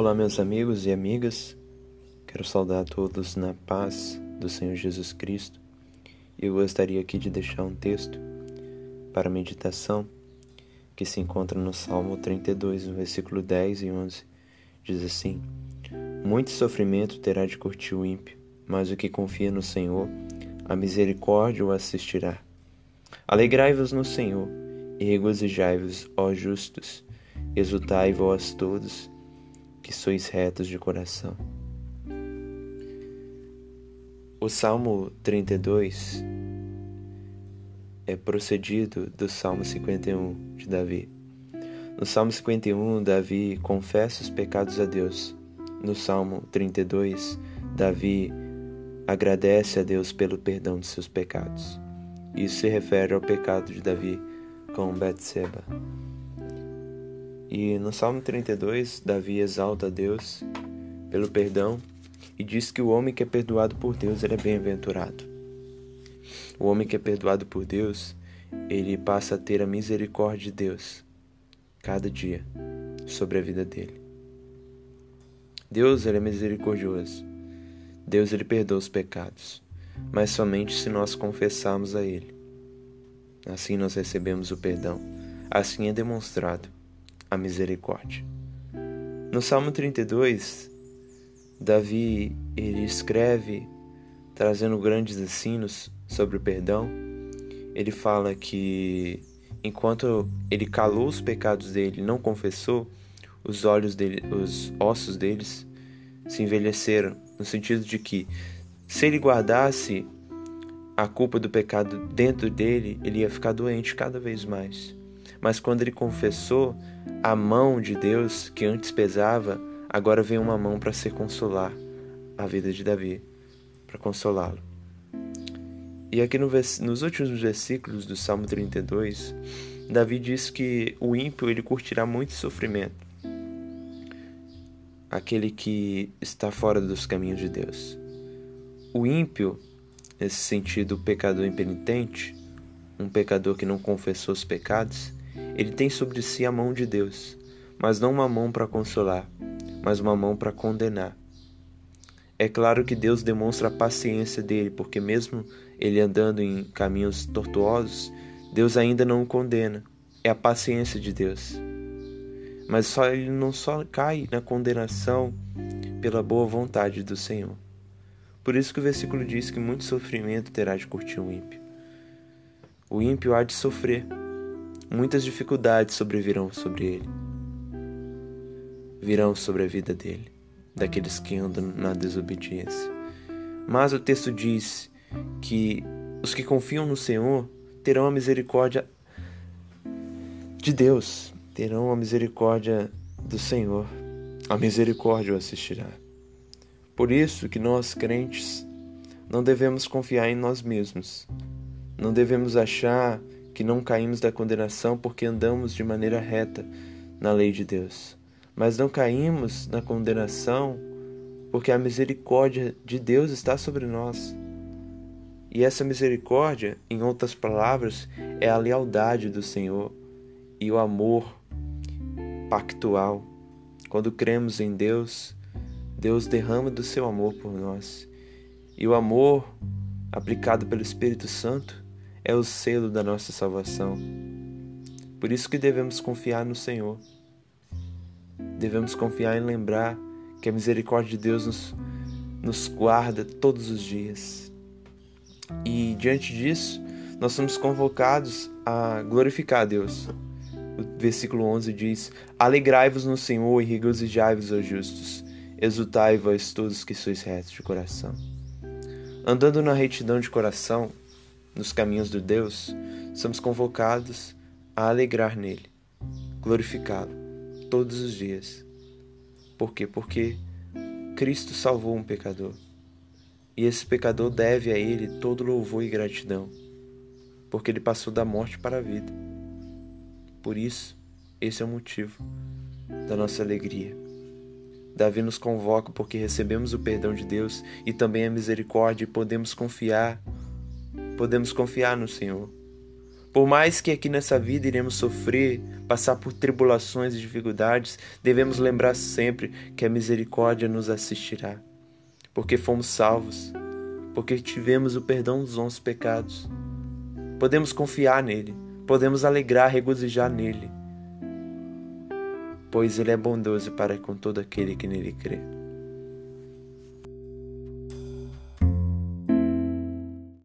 Olá, meus amigos e amigas. Quero saudar a todos na paz do Senhor Jesus Cristo. Eu gostaria aqui de deixar um texto para meditação que se encontra no Salmo 32, no versículo 10 e 11. Diz assim: Muito sofrimento terá de curtir o ímpio, mas o que confia no Senhor, a misericórdia o assistirá. Alegrai-vos no Senhor e regozijai-vos, ó justos, exultai vós todos que sois retos de coração. O Salmo 32 é procedido do Salmo 51 de Davi. No Salmo 51, Davi confessa os pecados a Deus. No Salmo 32, Davi agradece a Deus pelo perdão de seus pecados. Isso se refere ao pecado de Davi com Betseba. E no Salmo 32, Davi exalta a Deus pelo perdão e diz que o homem que é perdoado por Deus ele é bem-aventurado. O homem que é perdoado por Deus, ele passa a ter a misericórdia de Deus cada dia sobre a vida dele. Deus ele é misericordioso. Deus ele perdoa os pecados, mas somente se nós confessarmos a ele. Assim nós recebemos o perdão. Assim é demonstrado a misericórdia. No Salmo 32, Davi ele escreve trazendo grandes ensinos sobre o perdão. Ele fala que enquanto ele calou os pecados dele, não confessou, os olhos dele, os ossos deles se envelheceram, no sentido de que se ele guardasse a culpa do pecado dentro dele, ele ia ficar doente cada vez mais. Mas quando ele confessou, a mão de Deus que antes pesava, agora vem uma mão para se consolar a vida de Davi, para consolá-lo. E aqui no, nos últimos versículos do Salmo 32, Davi diz que o ímpio ele curtirá muito sofrimento. Aquele que está fora dos caminhos de Deus. O ímpio, nesse sentido, o pecador impenitente, um pecador que não confessou os pecados, ele tem sobre si a mão de Deus, mas não uma mão para consolar, mas uma mão para condenar. É claro que Deus demonstra a paciência dele, porque mesmo ele andando em caminhos tortuosos, Deus ainda não o condena. É a paciência de Deus. Mas só ele não só cai na condenação pela boa vontade do Senhor. Por isso que o versículo diz que muito sofrimento terá de curtir o ímpio. O ímpio há de sofrer, muitas dificuldades sobrevirão sobre ele. Virão sobre a vida dele, daqueles que andam na desobediência. Mas o texto diz que os que confiam no Senhor terão a misericórdia de Deus, terão a misericórdia do Senhor. A misericórdia o assistirá. Por isso que nós crentes não devemos confiar em nós mesmos. Não devemos achar que não caímos da condenação porque andamos de maneira reta na lei de Deus, mas não caímos na condenação porque a misericórdia de Deus está sobre nós. E essa misericórdia, em outras palavras, é a lealdade do Senhor e o amor pactual. Quando cremos em Deus, Deus derrama do seu amor por nós. E o amor aplicado pelo Espírito Santo é o selo da nossa salvação. Por isso que devemos confiar no Senhor. Devemos confiar em lembrar que a misericórdia de Deus nos, nos guarda todos os dias. E diante disso, nós somos convocados a glorificar a Deus. O versículo 11 diz: Alegrai-vos no Senhor e regozijai-vos, ó justos. Exultai vós todos que sois retos de coração. Andando na retidão de coração, nos caminhos de Deus, somos convocados a alegrar nele, glorificá-lo todos os dias. Por quê? Porque Cristo salvou um pecador. E esse pecador deve a ele todo louvor e gratidão, porque ele passou da morte para a vida. Por isso, esse é o motivo da nossa alegria. Davi nos convoca porque recebemos o perdão de Deus e também a misericórdia e podemos confiar podemos confiar no Senhor, Por mais que aqui nessa vida iremos sofrer, passar por tribulações e dificuldades, devemos lembrar sempre que a misericórdia nos assistirá, porque fomos salvos, porque tivemos o perdão dos nossos pecados. Podemos confiar nele, podemos alegrar, regozijar nele, pois ele é bondoso para com todo aquele que nele crê.